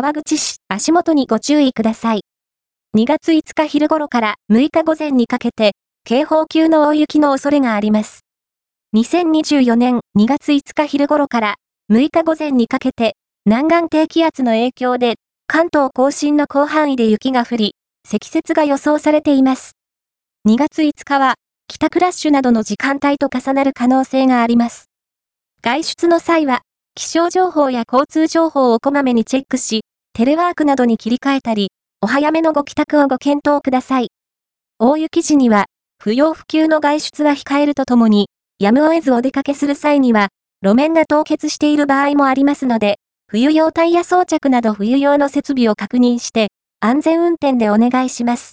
川口市足元にご注意ください。2月5日昼頃から6日午前にかけて、警報級の大雪の恐れがあります。2024年2月5日昼頃から6日午前にかけて、南岸低気圧の影響で、関東甲信の広範囲で雪が降り、積雪が予想されています。2月5日は、帰宅ラッシュなどの時間帯と重なる可能性があります。外出の際は、気象情報や交通情報をこまめにチェックし、テレワークなどに切り替えたり、お早めのご帰宅をご検討ください。大雪時には、不要不急の外出は控えるとともに、やむを得ずお出かけする際には、路面が凍結している場合もありますので、冬用タイヤ装着など冬用の設備を確認して、安全運転でお願いします。